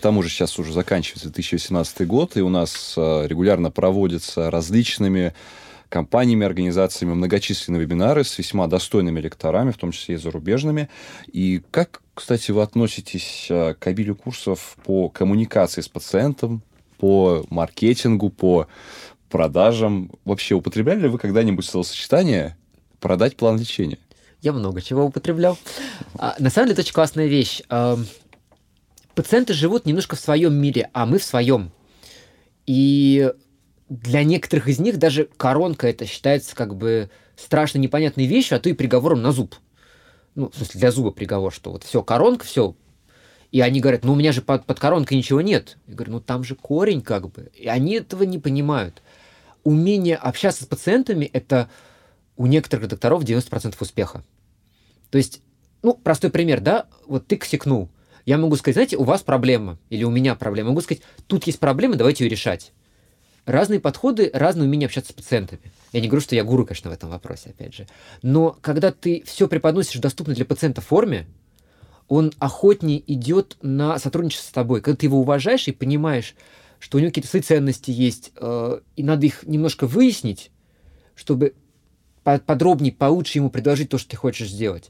к тому же сейчас уже заканчивается 2018 год, и у нас э, регулярно проводятся различными компаниями, организациями многочисленные вебинары с весьма достойными лекторами, в том числе и зарубежными. И как, кстати, вы относитесь э, к обилию курсов по коммуникации с пациентом, по маркетингу, по продажам? Вообще, употребляли ли вы когда-нибудь словосочетание «продать план лечения»? Я много чего употреблял. А, на самом деле, это очень классная вещь. Пациенты живут немножко в своем мире, а мы в своем. И для некоторых из них даже коронка это считается как бы страшно непонятной вещью, а то и приговором на зуб. Ну, в смысле, для зуба приговор, что вот все, коронка, все. И они говорят, ну у меня же под, под коронкой ничего нет. Я говорю, ну там же корень как бы. И они этого не понимают. Умение общаться с пациентами – это у некоторых докторов 90% успеха. То есть, ну, простой пример, да, вот ты косякнул. Я могу сказать, знаете, у вас проблема, или у меня проблема. Я могу сказать, тут есть проблема, давайте ее решать. Разные подходы, разные умения общаться с пациентами. Я не говорю, что я гуру, конечно, в этом вопросе, опять же. Но когда ты все преподносишь в доступной для пациента форме, он охотнее идет на сотрудничество с тобой. Когда ты его уважаешь и понимаешь, что у него какие-то свои ценности есть, э, и надо их немножко выяснить, чтобы подробнее, получше ему предложить то, что ты хочешь сделать.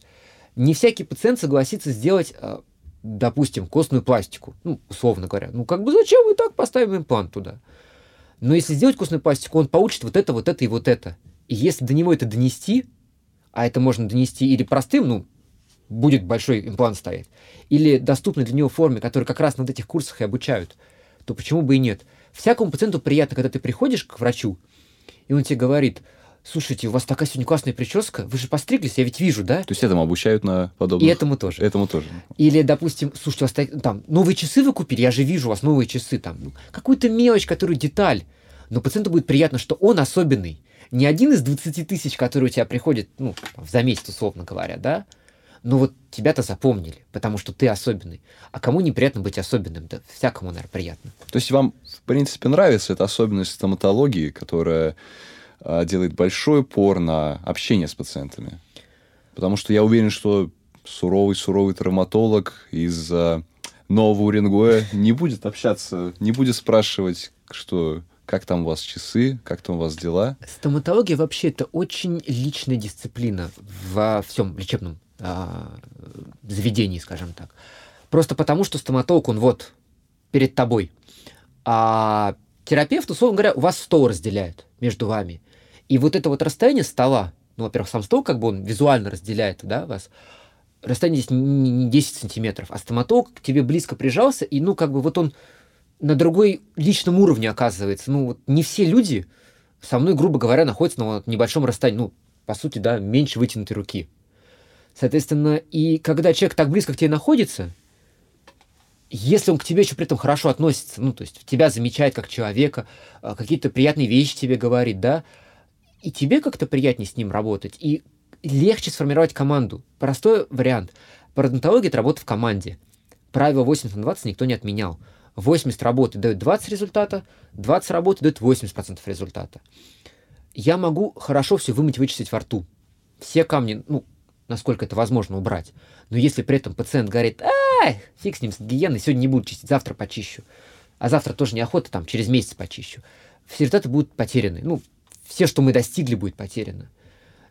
Не всякий пациент согласится сделать, э, допустим, костную пластику, ну, условно говоря. Ну, как бы зачем мы так поставим имплант туда? Но если сделать костную пластику, он получит вот это, вот это и вот это. И если до него это донести, а это можно донести или простым, ну, будет большой имплант стоять, или доступной для него форме, которую как раз над этих курсах и обучают, то почему бы и нет? Всякому пациенту приятно, когда ты приходишь к врачу, и он тебе говорит – слушайте, у вас такая сегодня классная прическа, вы же постриглись, я ведь вижу, да? То есть этому обучают на подобных? И этому тоже. Этому тоже. Или, допустим, слушайте, у вас там новые часы вы купили, я же вижу у вас новые часы, там, ну, какую-то мелочь, которую деталь. Но пациенту будет приятно, что он особенный. Не один из 20 тысяч, которые у тебя приходят, ну, за месяц, условно говоря, да? Но вот тебя-то запомнили, потому что ты особенный. А кому неприятно быть особенным? Да всякому, наверное, приятно. То есть вам, в принципе, нравится эта особенность стоматологии, которая делает большой упор на общение с пациентами. Потому что я уверен, что суровый-суровый травматолог из а, нового Уренгоя не будет общаться, не будет спрашивать, что как там у вас часы, как там у вас дела. Стоматология вообще это очень личная дисциплина во всем лечебном а, заведении, скажем так. Просто потому, что стоматолог, он вот перед тобой. А терапевт, условно говоря, у вас стол разделяет между вами. И вот это вот расстояние стола, ну, во-первых, сам стол как бы он визуально разделяет, да, вас, расстояние здесь не 10 сантиметров, а стоматолог к тебе близко прижался, и, ну, как бы вот он на другой личном уровне оказывается. Ну, вот не все люди со мной, грубо говоря, находятся на вот небольшом расстоянии, ну, по сути, да, меньше вытянутой руки. Соответственно, и когда человек так близко к тебе находится, если он к тебе еще при этом хорошо относится, ну, то есть тебя замечает как человека, а, какие-то приятные вещи тебе говорит, да, и тебе как-то приятнее с ним работать, и легче сформировать команду. Простой вариант. Пародонтология – это работа в команде. Правило 80 на 20 никто не отменял. 80 работы дает 20 результата, 20 работы дает 80% результата. Я могу хорошо все вымыть, вычистить во рту. Все камни, ну, насколько это возможно, убрать. Но если при этом пациент говорит, ай, фиг с ним, с гигиеной, сегодня не буду чистить, завтра почищу. А завтра тоже неохота, там, через месяц почищу. Все результаты будут потеряны. Ну, все, что мы достигли, будет потеряно.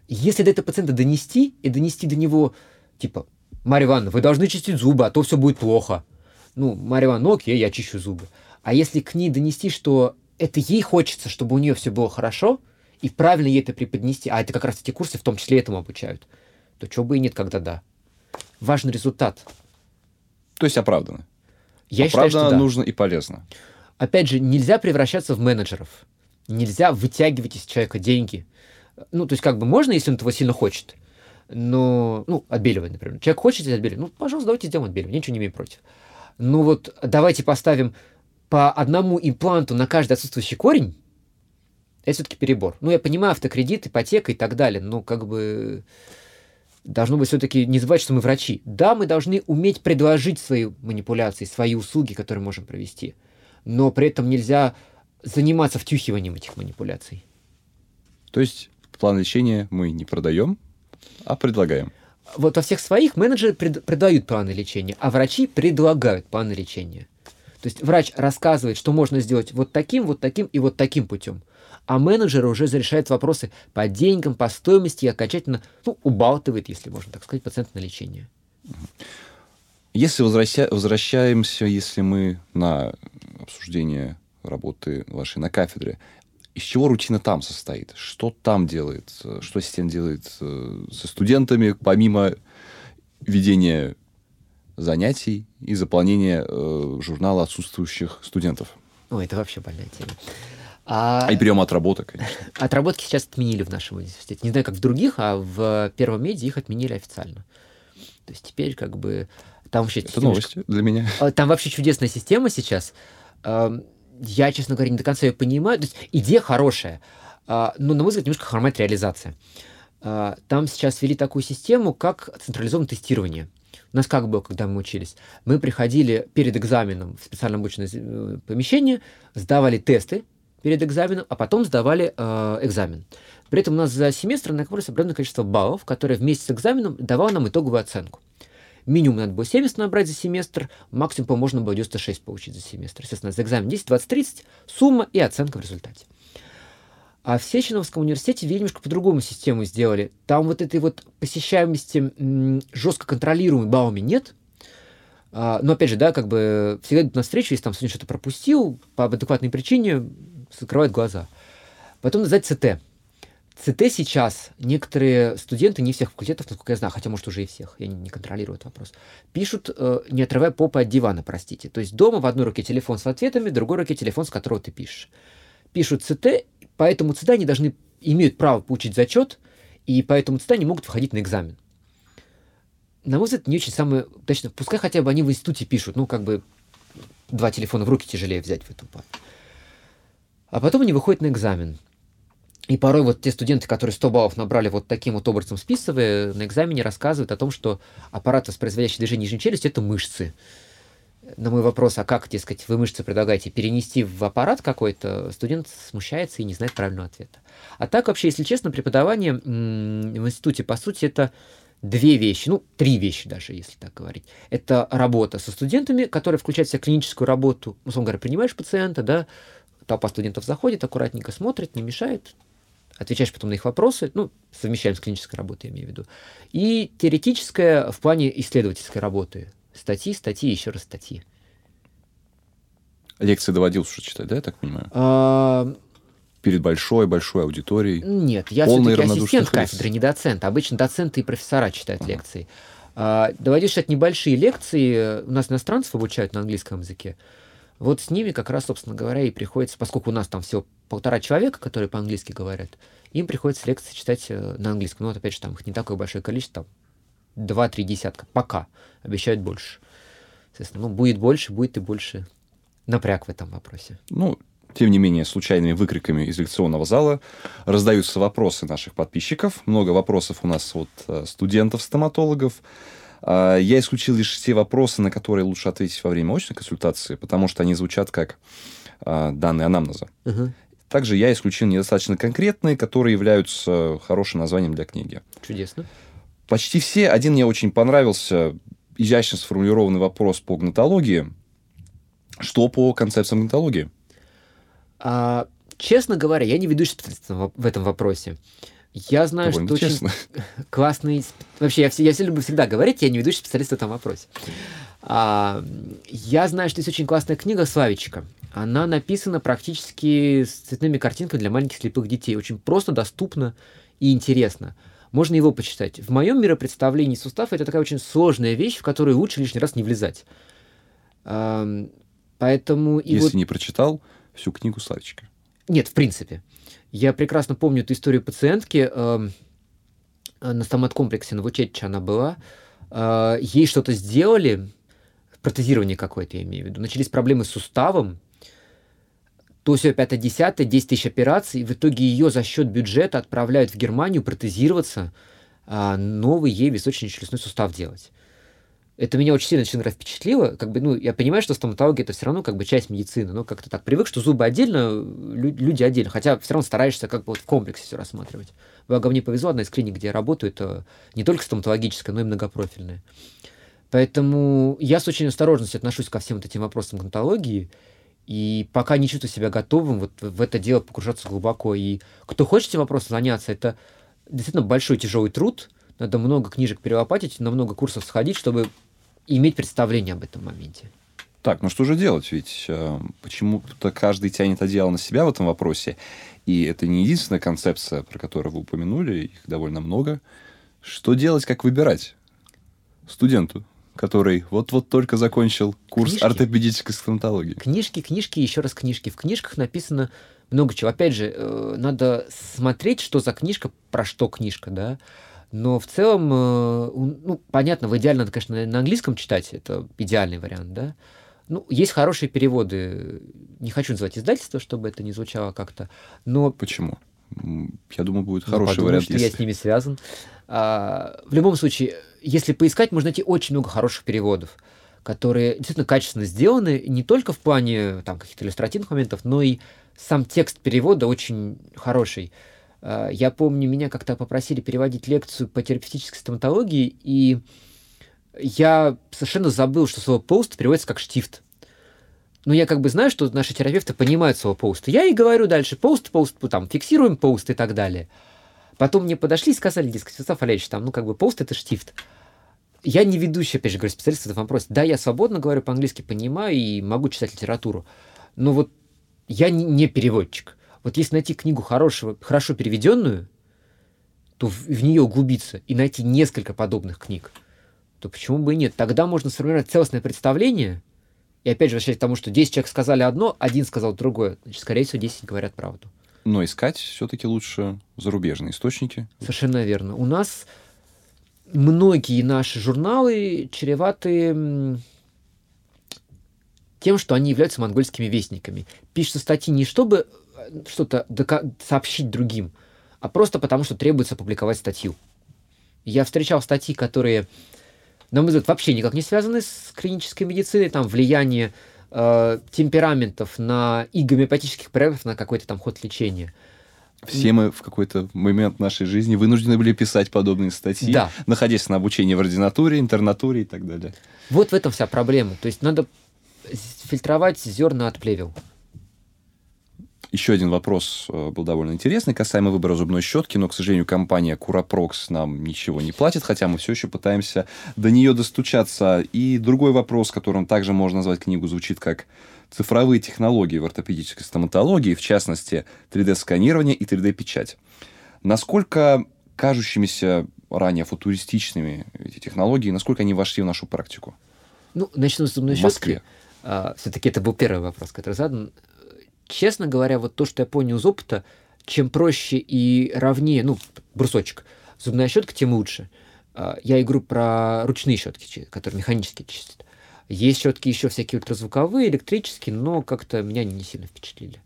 Если до этого пациента донести и донести до него, типа, Марья Ивановна, вы должны чистить зубы, а то все будет плохо. Ну, Марья Ивановна, ну окей, я чищу зубы. А если к ней донести, что это ей хочется, чтобы у нее все было хорошо, и правильно ей это преподнести, а это как раз эти курсы в том числе этому обучают, то чего бы и нет, когда да. Важный результат. То есть оправданно. Я оправданно считаю, что да. нужно и полезно. Опять же, нельзя превращаться в менеджеров нельзя вытягивать из человека деньги. Ну, то есть, как бы можно, если он этого сильно хочет. Но, ну, отбеливать, например. Человек хочет отбеливать. Ну, пожалуйста, давайте сделаем отбеливание. Ничего не имею против. Ну, вот давайте поставим по одному импланту на каждый отсутствующий корень. Это все-таки перебор. Ну, я понимаю, автокредит, ипотека и так далее. Но, как бы, должно быть все-таки не забывать, что мы врачи. Да, мы должны уметь предложить свои манипуляции, свои услуги, которые можем провести. Но при этом нельзя заниматься втюхиванием этих манипуляций. То есть план лечения мы не продаем, а предлагаем. Вот во всех своих менеджеры пред, продают планы лечения, а врачи предлагают планы лечения. То есть врач рассказывает, что можно сделать вот таким, вот таким и вот таким путем. А менеджер уже решает вопросы по деньгам, по стоимости и окончательно ну, убалтывает, если можно так сказать, пациента на лечение. Если возвраща... возвращаемся, если мы на обсуждение работы вашей на кафедре, из чего рутина там состоит? Что там делает? Что ассистент делает э, со студентами, помимо ведения занятий и заполнения э, журнала отсутствующих студентов? Ой, это вообще больная тема. А, а и прием отработок, конечно. Отработки сейчас отменили в нашем университете. Не знаю, как в других, а в первом меди их отменили официально. То есть теперь как бы там вообще... Это новости для меня. А, там вообще чудесная система сейчас. Я, честно говоря, не до конца ее понимаю. То есть идея хорошая, а, но, на мой взгляд, немножко хромает реализация. А, там сейчас ввели такую систему, как централизованное тестирование. У нас как было, когда мы учились? Мы приходили перед экзаменом в специально обученное э, помещение, сдавали тесты перед экзаменом, а потом сдавали э, экзамен. При этом у нас за семестр накопилось определенное количество баллов, которое вместе с экзаменом давало нам итоговую оценку. Минимум надо было 70 набрать за семестр, максимум можно было 96 получить за семестр. Естественно, за экзамен 10, 20, 30, сумма и оценка в результате. А в Сеченовском университете немножко по-другому систему сделали. Там вот этой вот посещаемости жестко контролируемой баллами нет. А, но опять же, да, как бы всегда идут на встречу, если там сегодня что-то пропустил, по адекватной причине закрывают глаза. Потом сдать ЦТ. ЦТ сейчас некоторые студенты, не всех факультетов, насколько я знаю, хотя, может, уже и всех, я не, не контролирую этот вопрос, пишут, э, не отрывая попы от дивана, простите. То есть дома в одной руке телефон с ответами, в другой руке телефон, с которого ты пишешь. Пишут ЦТ, поэтому ЦТ они должны, имеют право получить зачет, и поэтому ЦТ не могут выходить на экзамен. На мой взгляд, не очень самое точно. Пускай хотя бы они в институте пишут, ну, как бы два телефона в руки тяжелее взять в эту пару. А потом они выходят на экзамен. И порой вот те студенты, которые 100 баллов набрали вот таким вот образом списывая, на экзамене рассказывают о том, что аппарат, воспроизводящий движение нижней челюсти, это мышцы. На мой вопрос, а как, дескать, вы мышцы предлагаете перенести в аппарат какой-то, студент смущается и не знает правильного ответа. А так вообще, если честно, преподавание в институте, по сути, это две вещи, ну, три вещи даже, если так говорить. Это работа со студентами, которая включает в себя клиническую работу, условно говоря, принимаешь пациента, да, толпа студентов заходит, аккуратненько смотрит, не мешает, отвечаешь потом на их вопросы, ну, совмещаем с клинической работой, я имею в виду. И теоретическая в плане исследовательской работы. Статьи, статьи, еще раз статьи. Лекции доводился что читать, да, я так понимаю? А... Перед большой-большой аудиторией? Нет, я все-таки ассистент кафедры, не доцент. Обычно доценты и профессора читают ага. лекции. А, доводишь читать небольшие лекции. У нас иностранцев обучают на английском языке. Вот с ними как раз, собственно говоря, и приходится, поскольку у нас там всего полтора человека, которые по-английски говорят, им приходится лекции читать э, на английском. Ну, вот опять же, там их не такое большое количество, там два-три десятка, пока. Обещают больше. Соответственно, ну, будет больше, будет и больше напряг в этом вопросе. Ну, тем не менее, случайными выкриками из лекционного зала раздаются вопросы наших подписчиков. Много вопросов у нас от э, студентов-стоматологов. А, я исключил лишь те вопросы, на которые лучше ответить во время очной консультации, потому что они звучат как а, данные анамнеза. Угу. Также я исключил недостаточно конкретные, которые являются хорошим названием для книги. Чудесно. Почти все. Один мне очень понравился. Изящно сформулированный вопрос по гнатологии. Что по концепциям гнатологии? А, честно говоря, я не специалист в этом вопросе. Я знаю, Довольно что честно. очень классный... Вообще, я, все, я все люблю всегда говорить, я не ведущий специалист в этом вопросе. А, я знаю, что есть очень классная книга Славичка. Она написана практически с цветными картинками для маленьких слепых детей. Очень просто, доступно и интересно. Можно его почитать. В моем миропредставлении сустав это такая очень сложная вещь, в которую лучше лишний раз не влезать. А, поэтому... Если вот... не прочитал всю книгу Славичка. Нет, в принципе. Я прекрасно помню эту историю пациентки. Э, на стомат-комплексе Новочетча она была. Э, ей что-то сделали, протезирование какое-то, я имею в виду. Начались проблемы с суставом. То все 5-10, 10 тысяч операций. В итоге ее за счет бюджета отправляют в Германию протезироваться, а новый ей височно-челюстной сустав делать это меня очень сильно, честно говоря, впечатлило. Как бы, ну, я понимаю, что стоматология это все равно как бы часть медицины, но как-то так привык, что зубы отдельно, люди отдельно. Хотя все равно стараешься как бы вот в комплексе все рассматривать. Благо мне повезло, одна из клиник, где я работаю, это не только стоматологическая, но и многопрофильная. Поэтому я с очень осторожностью отношусь ко всем вот этим вопросам гнатологии, и пока не чувствую себя готовым вот в это дело погружаться глубоко. И кто хочет этим вопросом заняться, это действительно большой тяжелый труд. Надо много книжек перелопатить, на много курсов сходить, чтобы иметь представление об этом моменте. Так, ну что же делать? Ведь э, почему-то каждый тянет одеяло на себя в этом вопросе. И это не единственная концепция, про которую вы упомянули, их довольно много. Что делать, как выбирать студенту? который вот-вот только закончил курс книжки. ортопедической стоматологии. Книжки, книжки, еще раз книжки. В книжках написано много чего. Опять же, э, надо смотреть, что за книжка, про что книжка, да. Но в целом, э, ну, понятно, в идеально надо, конечно, на английском читать, это идеальный вариант, да. Ну, есть хорошие переводы. Не хочу называть издательство, чтобы это не звучало как-то, но... Почему? Я думаю, будет ну, хороший подумаю, вариант. что если... я с ними связан. А, в любом случае, если поискать, можно найти очень много хороших переводов, которые действительно качественно сделаны, не только в плане там, каких-то иллюстративных моментов, но и сам текст перевода очень хороший. А, я помню, меня как-то попросили переводить лекцию по терапевтической стоматологии, и я совершенно забыл, что слово «пост» переводится как «штифт». Но я как бы знаю, что наши терапевты понимают слово «пост». Я и говорю дальше «пост», «пост», там, фиксируем «пост» и так далее – Потом мне подошли и сказали, дескать, Святослав Валерьевич, там, ну, как бы, пост — это штифт. Я не ведущий, опять же, говорю, специалист в этом вопросе. Да, я свободно говорю по-английски, понимаю и могу читать литературу. Но вот я не, не переводчик. Вот если найти книгу хорошего, хорошо переведенную, то в, в нее углубиться и найти несколько подобных книг, то почему бы и нет? Тогда можно сформировать целостное представление, и опять же, возвращаясь к тому, что 10 человек сказали одно, один сказал другое, значит, скорее всего, 10 говорят правду. Но искать все-таки лучше зарубежные источники. Совершенно верно. У нас многие наши журналы чреваты тем, что они являются монгольскими вестниками. Пишутся статьи не чтобы что-то сообщить другим, а просто потому, что требуется опубликовать статью. Я встречал статьи, которые, на мой взгляд, вообще никак не связаны с клинической медициной, там влияние э, темпераментов на и гомеопатических препаратов на какой-то там ход лечения. Все мы в какой-то момент нашей жизни вынуждены были писать подобные статьи, да. находясь на обучении в ординатуре, интернатуре и так далее. Вот в этом вся проблема. То есть надо фильтровать зерна от плевел. Еще один вопрос э, был довольно интересный, касаемо выбора зубной щетки, но, к сожалению, компания Curaprox нам ничего не платит, хотя мы все еще пытаемся до нее достучаться. И другой вопрос, которым также можно назвать книгу, звучит как цифровые технологии в ортопедической стоматологии, в частности, 3D-сканирование и 3D-печать. Насколько кажущимися ранее футуристичными эти технологии, насколько они вошли в нашу практику? Ну, начну с зубной щетки. А, все-таки это был первый вопрос, который задан честно говоря, вот то, что я понял из опыта, чем проще и ровнее, ну, брусочек, зубная щетка, тем лучше. А, я игру про ручные щетки, которые механически чистят. Есть щетки еще всякие ультразвуковые, электрические, но как-то меня они не сильно впечатлили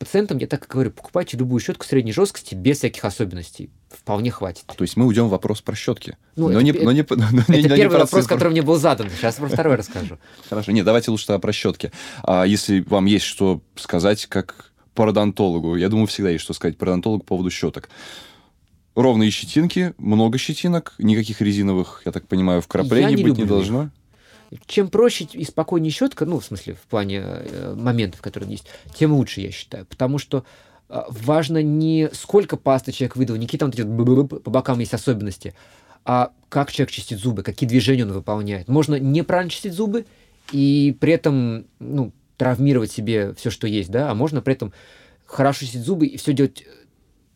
пациентам я так и говорю, покупайте любую щетку средней жесткости без всяких особенностей. Вполне хватит. То есть мы уйдем в вопрос про щетки. Ну, но это, не, но не, но это не, первый не вопрос, который мне был задан. Сейчас про второй расскажу. Хорошо. Нет, давайте лучше тогда про щетки. А если вам есть что сказать как пародонтологу, я думаю, всегда есть что сказать пародонтологу по поводу щеток. Ровные щетинки, много щетинок, никаких резиновых, я так понимаю, вкраплений не быть не должно. Их. Чем проще и спокойнее щетка, ну, в смысле, в плане э, моментов, которые есть, тем лучше, я считаю. Потому что э, важно не сколько пасты человек выдал, не какие там вот по бокам есть особенности, а как человек чистит зубы, какие движения он выполняет. Можно неправильно чистить зубы и при этом ну, травмировать себе все, что есть, да, а можно при этом хорошо чистить зубы и все делать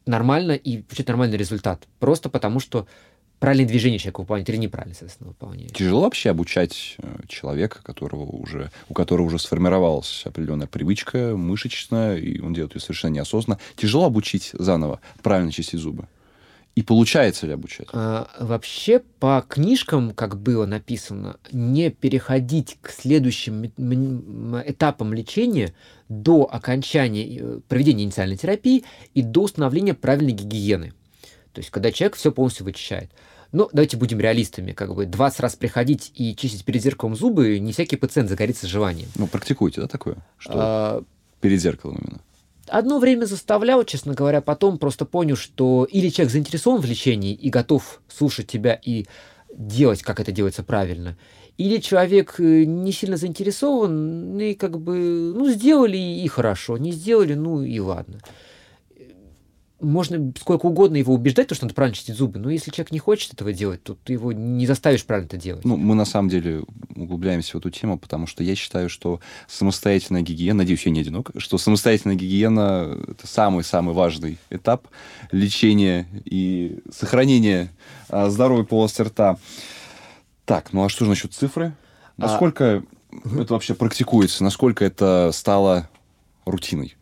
нормально и получить нормальный результат. Просто потому что правильное движение человек выполняет или неправильно, соответственно, выполняет. Тяжело вообще обучать э, человека, которого уже, у которого уже сформировалась определенная привычка мышечная, и он делает ее совершенно неосознанно. Тяжело обучить заново правильно чистить зубы? И получается ли обучать? А, вообще, по книжкам, как было написано, не переходить к следующим этапам лечения до окончания э, проведения инициальной терапии и до установления правильной гигиены. То есть, когда человек все полностью вычищает. Ну, давайте будем реалистами. Как бы 20 раз приходить и чистить перед зеркалом зубы, не всякий пациент загорится желанием. Ну, практикуйте, да, такое? Что а... перед зеркалом именно? Одно время заставлял, честно говоря, потом просто понял, что или человек заинтересован в лечении и готов слушать тебя и делать, как это делается правильно. Или человек э, не сильно заинтересован, и как бы, ну, сделали и хорошо, не сделали, ну и ладно можно сколько угодно его убеждать, то, что надо правильно чистить зубы, но если человек не хочет этого делать, то ты его не заставишь правильно это делать. Ну, мы на самом деле углубляемся в эту тему, потому что я считаю, что самостоятельная гигиена, надеюсь, я не одинок, что самостоятельная гигиена — это самый-самый важный этап лечения и сохранения а, здоровой полости рта. Так, ну а что же насчет цифры? А насколько а... это вообще практикуется? Насколько это стало рутиной?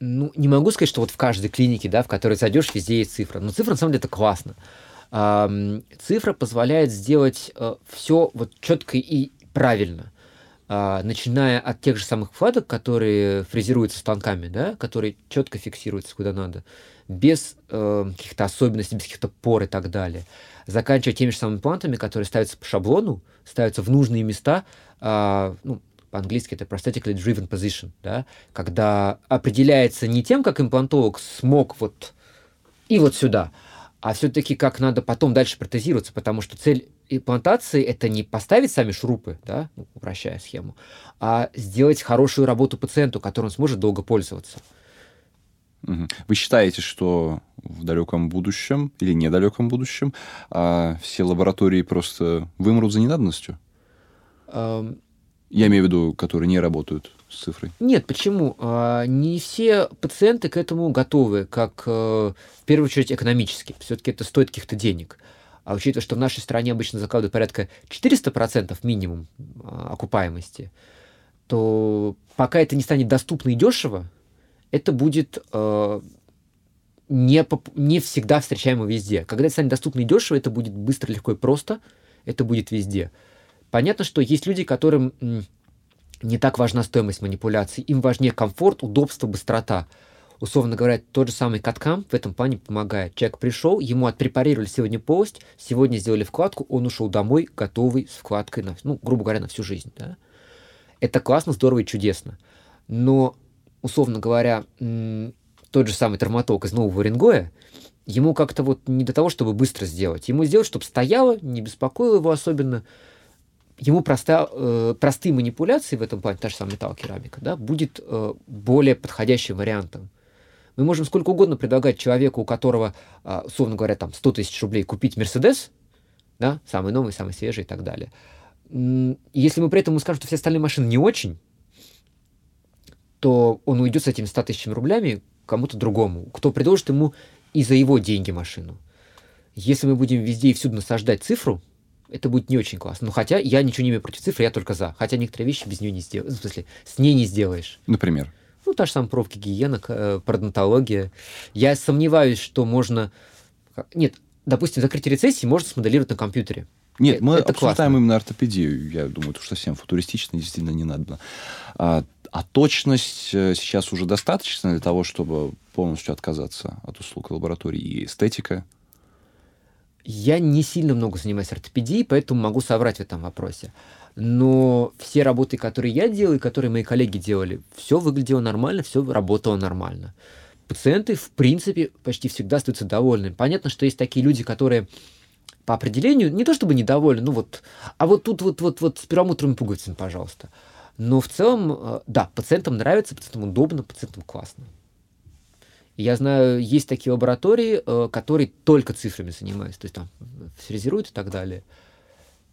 Ну, не могу сказать, что вот в каждой клинике, да, в которой зайдешь, везде есть цифра. Но цифра, на самом деле, это классно. Цифра позволяет сделать э, все вот четко и правильно. А, начиная от тех же самых вкладок, которые фрезеруются станками, да, которые четко фиксируются куда надо, без э, каких-то особенностей, без каких-то пор и так далее. Заканчивая теми же самыми имплантами, которые ставятся по шаблону, ставятся в нужные места, э, ну, по-английски это prosthetically driven position, да, когда определяется не тем, как имплантолог смог вот и вот сюда, а все-таки как надо потом дальше протезироваться, потому что цель имплантации это не поставить сами шурупы, да, ну, упрощая схему, а сделать хорошую работу пациенту, которым сможет долго пользоваться. Вы считаете, что в далеком будущем или недалеком будущем а все лаборатории просто вымрут за ненадобностью? Я имею в виду, которые не работают с цифрой. Нет, почему? А, не все пациенты к этому готовы, как э, в первую очередь экономически. Все-таки это стоит каких-то денег. А учитывая, что в нашей стране обычно закладывают порядка 400% минимум а, окупаемости, то пока это не станет доступно и дешево, это будет э, не, не всегда встречаемо везде. Когда это станет доступно и дешево, это будет быстро, легко и просто, это будет везде. Понятно, что есть люди, которым не так важна стоимость манипуляций, им важнее комфорт, удобство, быстрота. Условно говоря, тот же самый каткам в этом плане помогает. Человек пришел, ему отпрепарировали сегодня полость, сегодня сделали вкладку, он ушел домой, готовый с вкладкой, на, ну, грубо говоря, на всю жизнь. Да? Это классно, здорово и чудесно. Но, условно говоря, тот же самый травматолог из Нового Уренгоя, ему как-то вот не до того, чтобы быстро сделать. Ему сделать, чтобы стояло, не беспокоило его особенно, ему проста, э, простые манипуляции в этом плане, та же самая металл-керамика, да, будет э, более подходящим вариантом. Мы можем сколько угодно предлагать человеку, у которого, э, условно говоря, там 100 тысяч рублей купить Мерседес, да, самый новый, самый свежий и так далее. Если мы при этом ему скажем, что все остальные машины не очень, то он уйдет с этими 100 тысячами рублями кому-то другому, кто предложит ему и за его деньги машину. Если мы будем везде и всюду насаждать цифру, это будет не очень классно. Но хотя я ничего не имею против цифры, я только за. Хотя некоторые вещи без нее не сделаешь. В смысле, с ней не сделаешь. Например? Ну, та же самая профки гигиена, э, пародонтология. Я сомневаюсь, что можно... Нет, допустим, закрытие рецессии можно смоделировать на компьютере. Нет, э, мы это обсуждаем классно. именно ортопедию. Я думаю, это уж совсем футуристично, действительно не надо. А, а точность э, сейчас уже достаточно для того, чтобы полностью отказаться от услуг лаборатории и эстетика? Я не сильно много занимаюсь ортопедией, поэтому могу соврать в этом вопросе. Но все работы, которые я делал и которые мои коллеги делали, все выглядело нормально, все работало нормально. Пациенты, в принципе, почти всегда остаются довольны. Понятно, что есть такие люди, которые по определению не то чтобы недовольны, ну вот, а вот тут вот, вот, вот с перламутровыми пуговицами, пожалуйста. Но в целом, э, да, пациентам нравится, пациентам удобно, пациентам классно. Я знаю, есть такие лаборатории, э, которые только цифрами занимаются, то есть там фрезеруют и так далее.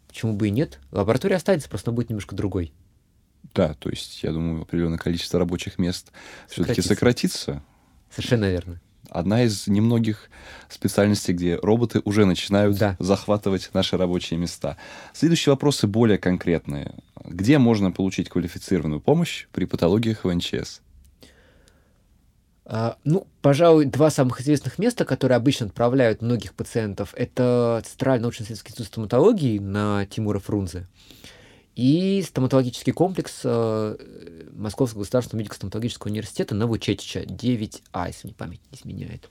Почему бы и нет? Лаборатория останется, просто она будет немножко другой. Да, то есть, я думаю, определенное количество рабочих мест все-таки сократится. Совершенно верно. Одна из немногих специальностей, где роботы уже начинают да. захватывать наши рабочие места. Следующие вопросы более конкретные. Где можно получить квалифицированную помощь при патологиях в НЧС? А, ну, пожалуй, два самых известных места, которые обычно отправляют многих пациентов, это Центральный научно-исследовательский институт стоматологии на Тимура Фрунзе и стоматологический комплекс э, Московского государственного медико-стоматологического университета Новочетича, 9А, если мне память не изменяет.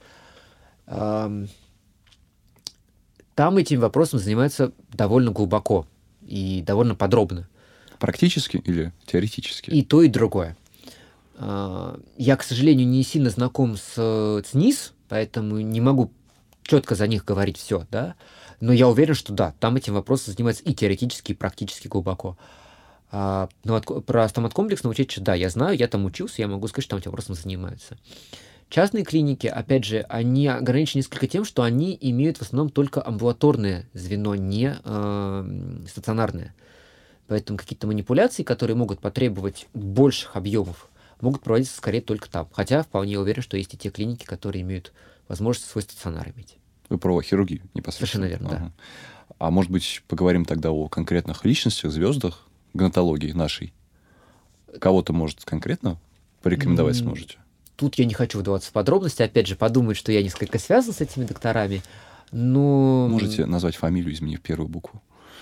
Там этим вопросом занимаются довольно глубоко и довольно подробно. Практически или теоретически? И то, и другое. Я, к сожалению, не сильно знаком с ЦНИС, поэтому не могу четко за них говорить все, да, но я уверен, что да, там этим вопросом занимаются и теоретически, и практически глубоко. А, но от, про стоматкомплекс научить, да, я знаю, я там учился, я могу сказать, что там этим вопросом занимаются. Частные клиники, опять же, они ограничены несколько тем, что они имеют в основном только амбулаторное звено, не э, стационарное. Поэтому какие-то манипуляции, которые могут потребовать больших объемов, могут проводиться скорее только там. Хотя вполне уверен, что есть и те клиники, которые имеют возможность свой стационар иметь. Вы про хирургию непосредственно. Совершенно верно, ага. да. А может быть, поговорим тогда о конкретных личностях, звездах гонатологии нашей? Кого-то, может, конкретно порекомендовать сможете? Тут я не хочу вдаваться в подробности. Опять же, подумают, что я несколько связан с этими докторами. Но... Можете назвать фамилию, изменив первую букву.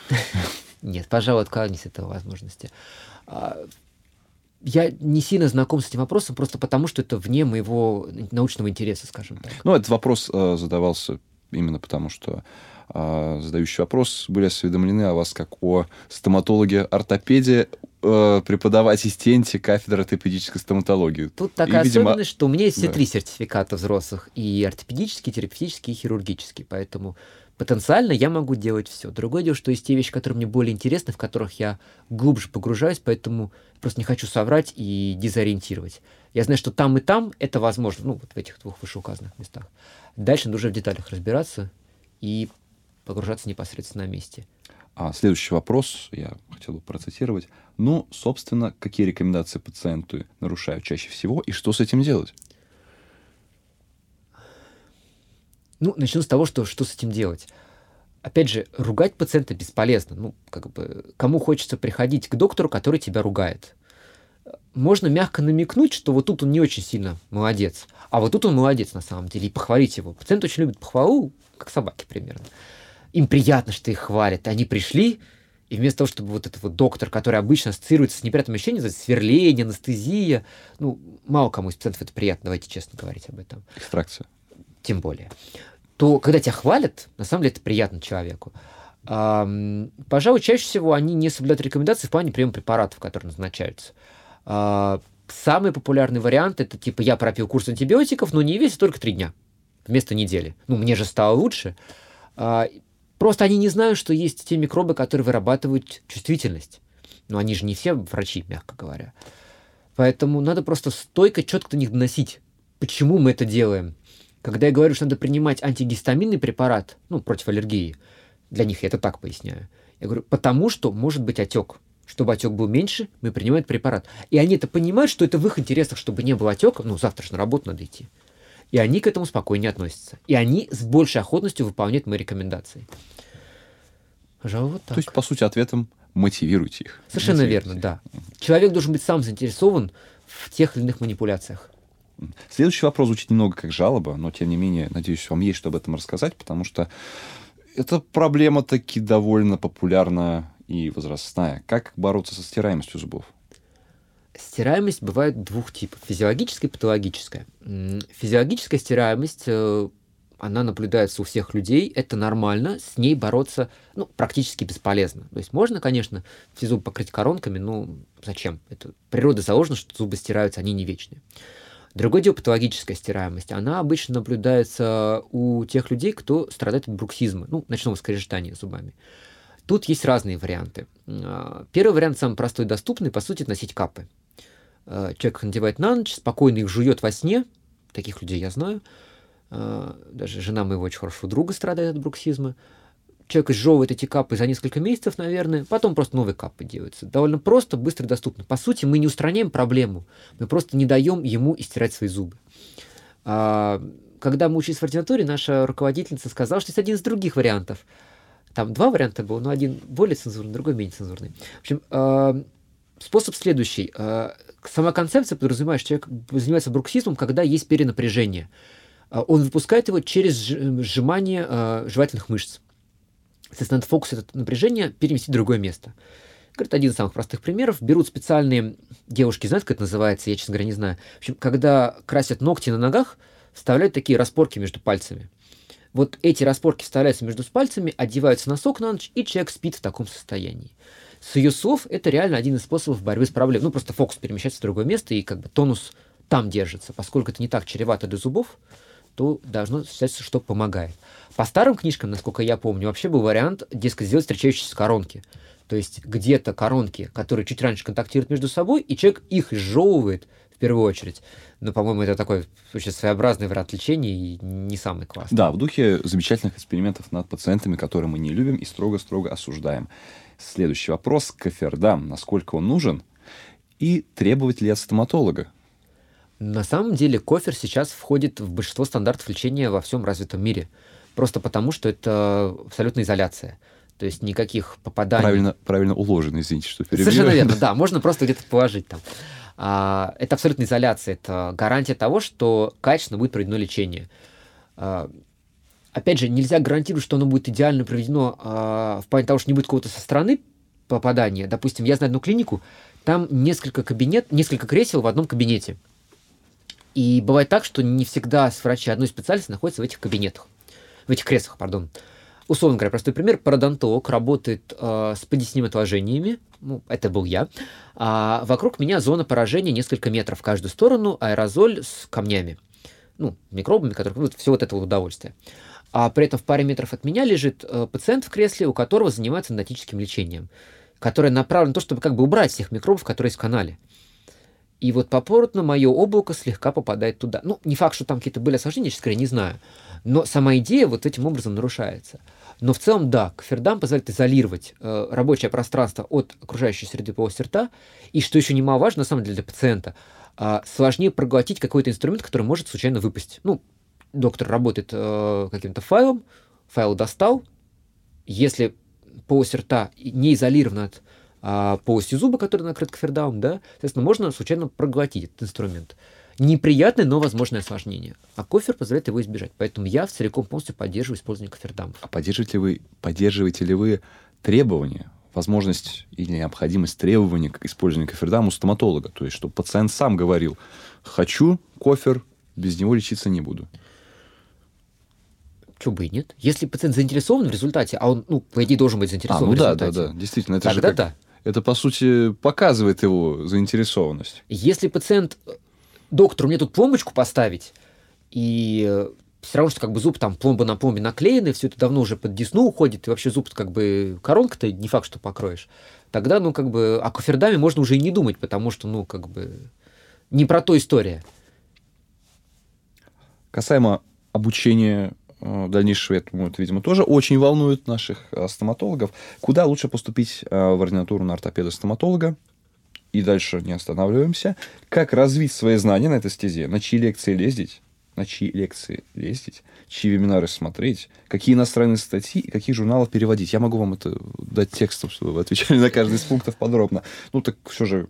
Нет, пожалуй, отклонюсь от этого возможности. Я не сильно знаком с этим вопросом, просто потому, что это вне моего научного интереса, скажем так. Ну, этот вопрос э, задавался именно потому, что э, задающие вопрос были осведомлены о вас как о стоматологе-ортопеде, э, преподаватель-ассистенте кафедры ортопедической стоматологии. Тут такая и, видимо... особенность, что у меня есть все да. три сертификата взрослых, и ортопедический, и терапевтический, и хирургический, поэтому потенциально я могу делать все. Другое дело, что есть те вещи, которые мне более интересны, в которых я глубже погружаюсь, поэтому просто не хочу соврать и дезориентировать. Я знаю, что там и там это возможно, ну, вот в этих двух вышеуказанных местах. Дальше нужно в деталях разбираться и погружаться непосредственно на месте. А следующий вопрос я хотел бы процитировать. Ну, собственно, какие рекомендации пациенту нарушают чаще всего и что с этим делать? Ну, начну с того, что, что с этим делать. Опять же, ругать пациента бесполезно. Ну, как бы, кому хочется приходить к доктору, который тебя ругает? Можно мягко намекнуть, что вот тут он не очень сильно молодец, а вот тут он молодец на самом деле, и похвалить его. Пациент очень любит похвалу, как собаки примерно. Им приятно, что их хвалят. Они пришли, и вместо того, чтобы вот этот вот доктор, который обычно ассоциируется с неприятным ощущением, сверление, анестезия, ну, мало кому из пациентов это приятно, давайте честно говорить об этом. Экстракция. Тем более то когда тебя хвалят, на самом деле это приятно человеку. А, пожалуй, чаще всего они не соблюдают рекомендации в плане приема препаратов, которые назначаются. А, самый популярный вариант это типа я пропил курс антибиотиков, но не весит только три дня вместо недели. Ну, мне же стало лучше. А, просто они не знают, что есть те микробы, которые вырабатывают чувствительность. Но они же не все врачи, мягко говоря. Поэтому надо просто стойко, четко до них доносить, почему мы это делаем. Когда я говорю, что надо принимать антигистаминный препарат, ну, против аллергии, для них я это так поясняю. Я говорю, потому что может быть отек. Чтобы отек был меньше, мы принимаем препарат. И они это понимают, что это в их интересах, чтобы не было отека. Ну, завтра же на работу надо идти. И они к этому спокойнее относятся. И они с большей охотностью выполняют мои рекомендации. Пожалуй, вот так. То есть, по сути, ответом мотивируйте их. Совершенно мотивируйте. верно, да. Человек должен быть сам заинтересован в тех или иных манипуляциях. Следующий вопрос звучит немного как жалоба, но тем не менее, надеюсь, вам есть что об этом рассказать, потому что эта проблема таки довольно популярна и возрастная. Как бороться со стираемостью зубов? Стираемость бывает двух типов. Физиологическая и патологическая. Физиологическая стираемость, э, она наблюдается у всех людей, это нормально, с ней бороться ну, практически бесполезно. То есть можно, конечно, все зубы покрыть коронками, но зачем? Это природа заложена, что зубы стираются, они не вечные. Другое дело патологическая стираемость. Она обычно наблюдается у тех людей, кто страдает от бруксизма, ну, ночного скрежетания зубами. Тут есть разные варианты. А, первый вариант, самый простой и доступный, по сути, носить капы. А, человек их надевает на ночь, спокойно их жует во сне. Таких людей я знаю. А, даже жена моего очень хорошего друга страдает от бруксизма человек изжевывает эти капы за несколько месяцев, наверное, потом просто новые капы делаются. Довольно просто, быстро доступно. По сути, мы не устраняем проблему, мы просто не даем ему истирать свои зубы. А, когда мы учились в ординатуре, наша руководительница сказала, что есть один из других вариантов. Там два варианта было, но один более цензурный, другой менее цензурный. В общем, а, способ следующий. А, сама концепция подразумевает, что человек занимается бруксизмом, когда есть перенапряжение. Он выпускает его через сжимание жевательных мышц. Соответственно, надо фокус это напряжение переместить в другое место. Говорит, один из самых простых примеров. Берут специальные девушки, знают, как это называется, я, честно говоря, не знаю. В общем, когда красят ногти на ногах, вставляют такие распорки между пальцами. Вот эти распорки вставляются между пальцами, одеваются носок на ночь, и человек спит в таком состоянии. С ее слов, это реально один из способов борьбы с проблемой. Ну, просто фокус перемещается в другое место, и как бы тонус там держится. Поскольку это не так чревато для зубов, то должно считаться, что помогает. По старым книжкам, насколько я помню, вообще был вариант, дескать, сделать встречающиеся коронки. То есть где-то коронки, которые чуть раньше контактируют между собой, и человек их изжевывает в первую очередь. Но, по-моему, это такой очень своеобразный вариант лечения и не самый классный. Да, в духе замечательных экспериментов над пациентами, которые мы не любим и строго-строго осуждаем. Следующий вопрос. Кофердам. Насколько он нужен? И требовать ли от стоматолога? На самом деле кофер сейчас входит в большинство стандартов лечения во всем развитом мире. Просто потому, что это абсолютная изоляция. То есть никаких попаданий. Правильно, правильно уложено, извините, что перебью. Совершенно верно, да. Можно просто где-то положить там. А, это абсолютная изоляция. Это гарантия того, что качественно будет проведено лечение. А, опять же, нельзя гарантировать, что оно будет идеально проведено а, в плане того, что не будет какого-то со стороны попадания. Допустим, я знаю одну клинику, там несколько кабинет, несколько кресел в одном кабинете. И бывает так, что не всегда врачи одной специальности находятся в этих кабинетах, в этих креслах, пардон. Условно говоря, простой пример, пародонтолог работает э, с подъясними отложениями, ну, это был я, а вокруг меня зона поражения несколько метров в каждую сторону, аэрозоль с камнями, ну, микробами, которые, вот, все вот это удовольствие. А при этом в паре метров от меня лежит э, пациент в кресле, у которого занимается эндотическим лечением, которое направлено на то, чтобы как бы убрать всех микробов, которые есть в канале. И вот попоротно мое облако слегка попадает туда. Ну, не факт, что там какие-то были осложнения, я, скорее, не знаю. Но сама идея вот этим образом нарушается. Но в целом, да, кофердам позволяет изолировать э, рабочее пространство от окружающей среды полости рта. И, что еще немаловажно, на самом деле, для пациента, э, сложнее проглотить какой-то инструмент, который может случайно выпасть. Ну, доктор работает э, каким-то файлом, файл достал. Если полость рта не изолирована от а, полостью зуба, который накрыт кофердаум, да, соответственно, можно случайно проглотить этот инструмент. Неприятное, но возможное осложнение. А кофер позволяет его избежать. Поэтому я целиком полностью поддерживаю использование кофердамов. А поддерживаете, вы, поддерживаете ли вы требования, возможность или необходимость требования к использованию кофердама у стоматолога? То есть, чтобы пациент сам говорил, хочу кофер, без него лечиться не буду. Чего бы и нет. Если пациент заинтересован в результате, а он, ну, по идее, должен быть заинтересован а, ну в да, результате. да, да, действительно. Это Тогда же как, да. Это, по сути, показывает его заинтересованность. Если пациент, доктор, мне тут пломбочку поставить, и все равно, что как бы зуб там пломба на пломбе наклеены, все это давно уже под десну уходит, и вообще зуб как бы коронка-то не факт, что покроешь. Тогда, ну, как бы, о кофердаме можно уже и не думать, потому что, ну, как бы, не про то история. Касаемо обучения э, дальнейшего, я думаю, это, видимо, тоже очень волнует наших э, стоматологов. Куда лучше поступить э, в ординатуру на ортопеда-стоматолога? И дальше не останавливаемся. Как развить свои знания на этой стезе? На чьи лекции ездить? На чьи лекции ездить? Чьи вебинары смотреть? Какие иностранные статьи и каких журналов переводить? Я могу вам это дать текстом, чтобы вы отвечали на каждый из пунктов подробно. Ну, так все же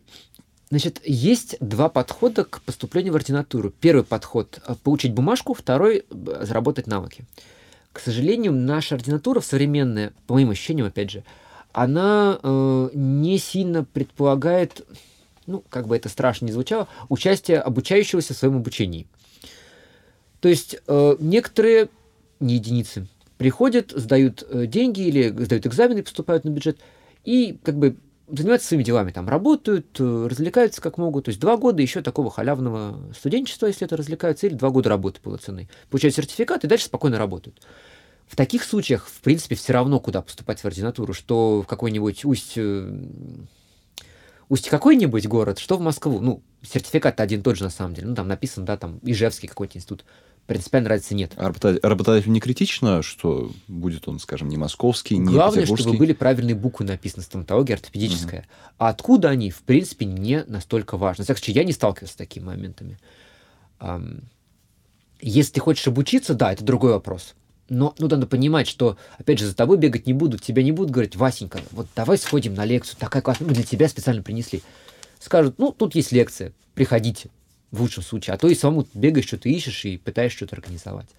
Значит, есть два подхода к поступлению в ординатуру. Первый подход – получить бумажку, второй – заработать навыки. К сожалению, наша ординатура современная, по моим ощущениям, опять же, она э, не сильно предполагает, ну, как бы это страшно не звучало, участие обучающегося в своем обучении. То есть э, некоторые, не единицы, приходят, сдают э, деньги или сдают экзамены, поступают на бюджет, и как бы занимаются своими делами, там работают, э, развлекаются как могут. То есть два года еще такого халявного студенчества, если это развлекаются, или два года работы полноценной. Получают сертификат и дальше спокойно работают. В таких случаях, в принципе, все равно, куда поступать в ординатуру, что в какой-нибудь усть... Э, усть какой-нибудь город, что в Москву. Ну, сертификат один тот же на самом деле. Ну, там написано, да, там Ижевский какой-то институт принципиально разницы нет. А работодателю не критично, что будет он, скажем, не московский, не Главное, чтобы были правильные буквы написаны, стоматология ортопедическая. Угу. А откуда они, в принципе, не настолько важно. Так что я не сталкивался с такими моментами. Если ты хочешь обучиться, да, это другой вопрос. Но ну, надо понимать, что, опять же, за тобой бегать не будут, тебя не будут говорить, Васенька, вот давай сходим на лекцию, такая классная, мы для тебя специально принесли. Скажут, ну, тут есть лекция, приходите в лучшем случае, а то и самому бегаешь, что-то ищешь и пытаешься что-то организовать.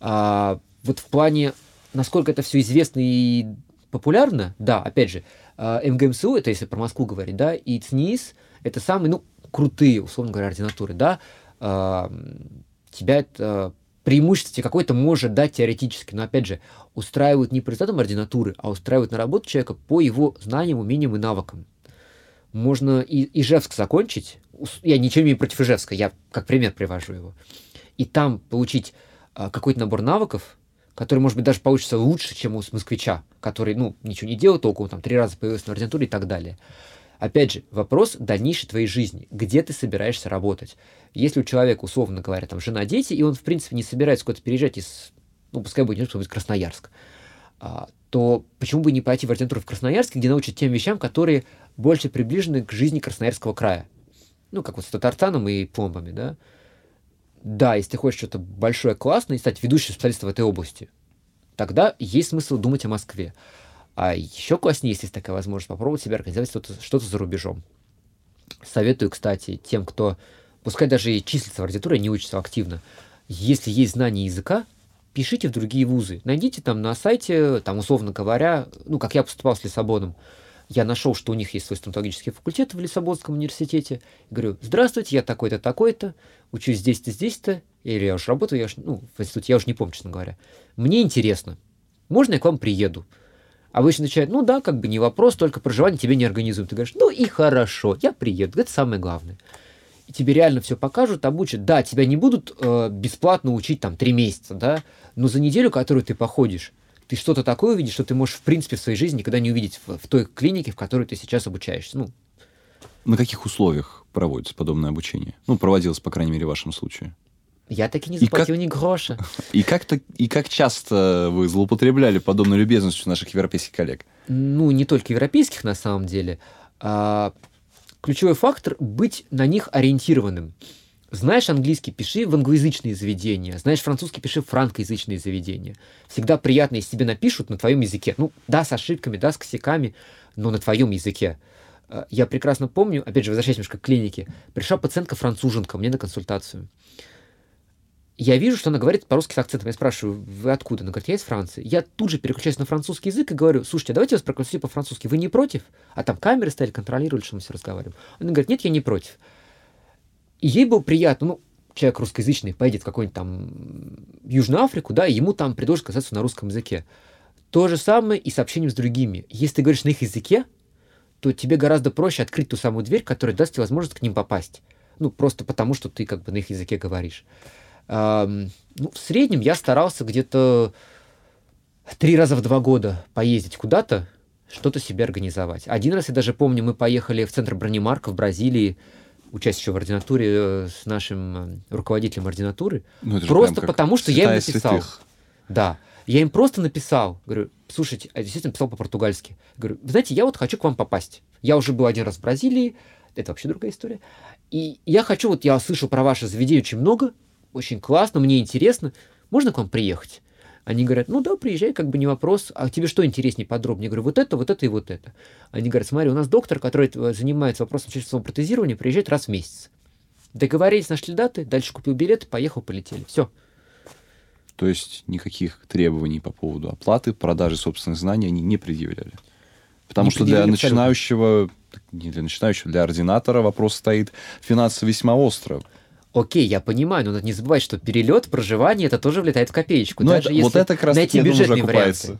А, вот в плане, насколько это все известно и популярно, да, опять же, а, МГМСУ, это если про Москву говорить, да, и ЦНИИС, это самые, ну, крутые, условно говоря, ординатуры, да, а, тебя это преимущество какое-то может дать теоретически, но опять же, устраивают не по результатам ординатуры, а устраивают на работу человека по его знаниям, умениям и навыкам. Можно и Ижевск закончить, я ничего не против Ижевска, я как пример привожу его. и там получить а, какой-то набор навыков, который, может быть, даже получится лучше, чем у москвича, который, ну, ничего не делал толком, там, три раза появился на ординатуре и так далее. Опять же, вопрос дальнейшей твоей жизни. Где ты собираешься работать? Если у человека, условно говоря, там, жена, дети, и он, в принципе, не собирается куда-то переезжать из, ну, пускай будет, не будет Красноярск, а, то почему бы не пойти в ординатуру в Красноярске, где научат тем вещам, которые больше приближены к жизни Красноярского края? Ну, как вот с татарстаном и пломбами, да? Да, если ты хочешь что-то большое, классное, и стать ведущим специалистом в этой области, тогда есть смысл думать о Москве. А еще класснее, если есть такая возможность, попробовать себя организовать что-то что за рубежом. Советую, кстати, тем, кто, пускай даже и числится в аудитории, не учится активно, если есть знание языка, пишите в другие вузы. Найдите там на сайте, там, условно говоря, ну, как я поступал с Лиссабоном, я нашел, что у них есть свой стоматологический факультет в Лиссабонском университете. говорю, здравствуйте, я такой-то, такой-то, учусь здесь-то, здесь-то, или я уже работаю, я уж, ну, в институте, я уже не помню, честно говоря. Мне интересно, можно я к вам приеду? А вы начинают, ну да, как бы не вопрос, только проживание тебе не организуем. Ты говоришь, ну и хорошо, я приеду, это самое главное. И тебе реально все покажут, обучат. Да, тебя не будут э, бесплатно учить там три месяца, да, но за неделю, которую ты походишь, ты что-то такое увидишь, что ты можешь, в принципе, в своей жизни никогда не увидеть в, в той клинике, в которой ты сейчас обучаешься. Ну. На каких условиях проводится подобное обучение? Ну, проводилось, по крайней мере, в вашем случае. Я таки не заплатил как... ни гроша. И как, -то, и как часто вы злоупотребляли подобной любезностью наших европейских коллег? Ну, не только европейских, на самом деле. А, ключевой фактор — быть на них ориентированным. Знаешь английский, пиши в англоязычные заведения. Знаешь французский, пиши в франкоязычные заведения. Всегда приятно, если тебе напишут на твоем языке. Ну, да, с ошибками, да, с косяками, но на твоем языке. А, я прекрасно помню, опять же, возвращаясь немножко к клинике, пришла пациентка француженка мне на консультацию я вижу, что она говорит по-русски с акцентом. Я спрашиваю, вы откуда? Она говорит, я из Франции. Я тут же переключаюсь на французский язык и говорю, слушайте, а давайте я вас проконсультирую по-французски. Вы не против? А там камеры стояли, контролировали, что мы все разговариваем. Она говорит, нет, я не против. Ей было приятно, ну, человек русскоязычный поедет в какой-нибудь там Южную Африку, да, ему там предложат казаться на русском языке. То же самое и с общением с другими. Если ты говоришь на их языке, то тебе гораздо проще открыть ту самую дверь, которая даст тебе возможность к ним попасть. Ну, просто потому, что ты как бы на их языке говоришь ну, в среднем я старался где-то три раза в два года поездить куда-то, что-то себе организовать. Один раз я даже помню, мы поехали в центр Бронемарка в Бразилии, учась еще в ординатуре э, с нашим э, руководителем ординатуры, ну, просто потому что я им написал. Святых. Да, я им просто написал, говорю, слушайте, я действительно писал по-португальски. Говорю, знаете, я вот хочу к вам попасть. Я уже был один раз в Бразилии, это вообще другая история. И я хочу, вот я слышал про ваше заведение очень много, очень классно, мне интересно, можно к вам приехать? Они говорят, ну да, приезжай, как бы не вопрос. А тебе что интереснее, подробнее? Я говорю, вот это, вот это и вот это. Они говорят, смотри, у нас доктор, который занимается вопросом человеческого протезирования, приезжает раз в месяц. Договорились, нашли даты, дальше купил билет, поехал, полетели. Все. То есть никаких требований по поводу оплаты, продажи собственных знаний они не предъявляли. Потому не что для начинающего, не для начинающего, для ординатора вопрос стоит финансово весьма остро. Окей, я понимаю, но надо не забывать, что перелет, проживание, это тоже влетает в копеечку. Но ну, Даже это, вот это как раз найти бюджетные варианты.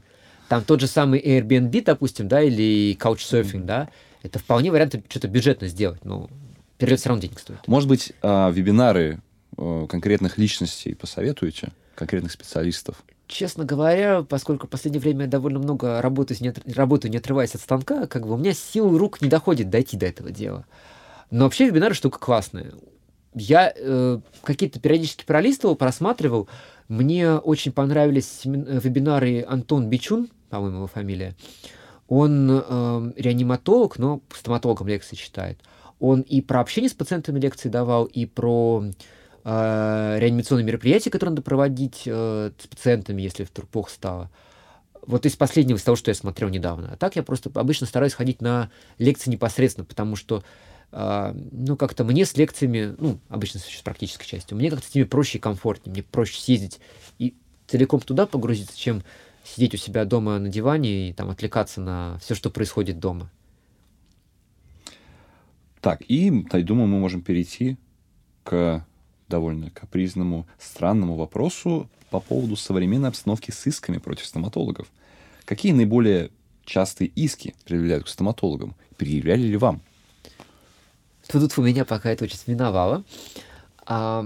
Там тот же самый Airbnb, допустим, да, или Couchsurfing, mm-hmm. да, это вполне вариант что-то бюджетно сделать, но перелет все равно денег стоит. Может быть, а, вебинары а, конкретных личностей посоветуете, конкретных специалистов? Честно говоря, поскольку в последнее время я довольно много работаю, не, от, работаю, не отрываясь от станка, как бы у меня сил рук не доходит дойти до этого дела. Но вообще вебинары штука классная я э, какие-то периодически пролистывал, просматривал. Мне очень понравились вебинары Антон Бичун, по-моему, его фамилия. Он э, реаниматолог, но стоматологом лекции читает. Он и про общение с пациентами лекции давал, и про э, реанимационные мероприятия, которые надо проводить э, с пациентами, если вдруг плохо стало. Вот из последнего, из того, что я смотрел недавно. А так я просто обычно стараюсь ходить на лекции непосредственно, потому что ну, как-то мне с лекциями, ну, обычно с практической частью, мне как-то с ними проще и комфортнее, мне проще съездить и целиком туда погрузиться, чем сидеть у себя дома на диване и там отвлекаться на все, что происходит дома. Так, и, я думаю, мы можем перейти к довольно капризному, странному вопросу по поводу современной обстановки с исками против стоматологов. Какие наиболее частые иски предъявляют к стоматологам? Предъявляли ли вам? Тут у меня пока это очень миновало. А,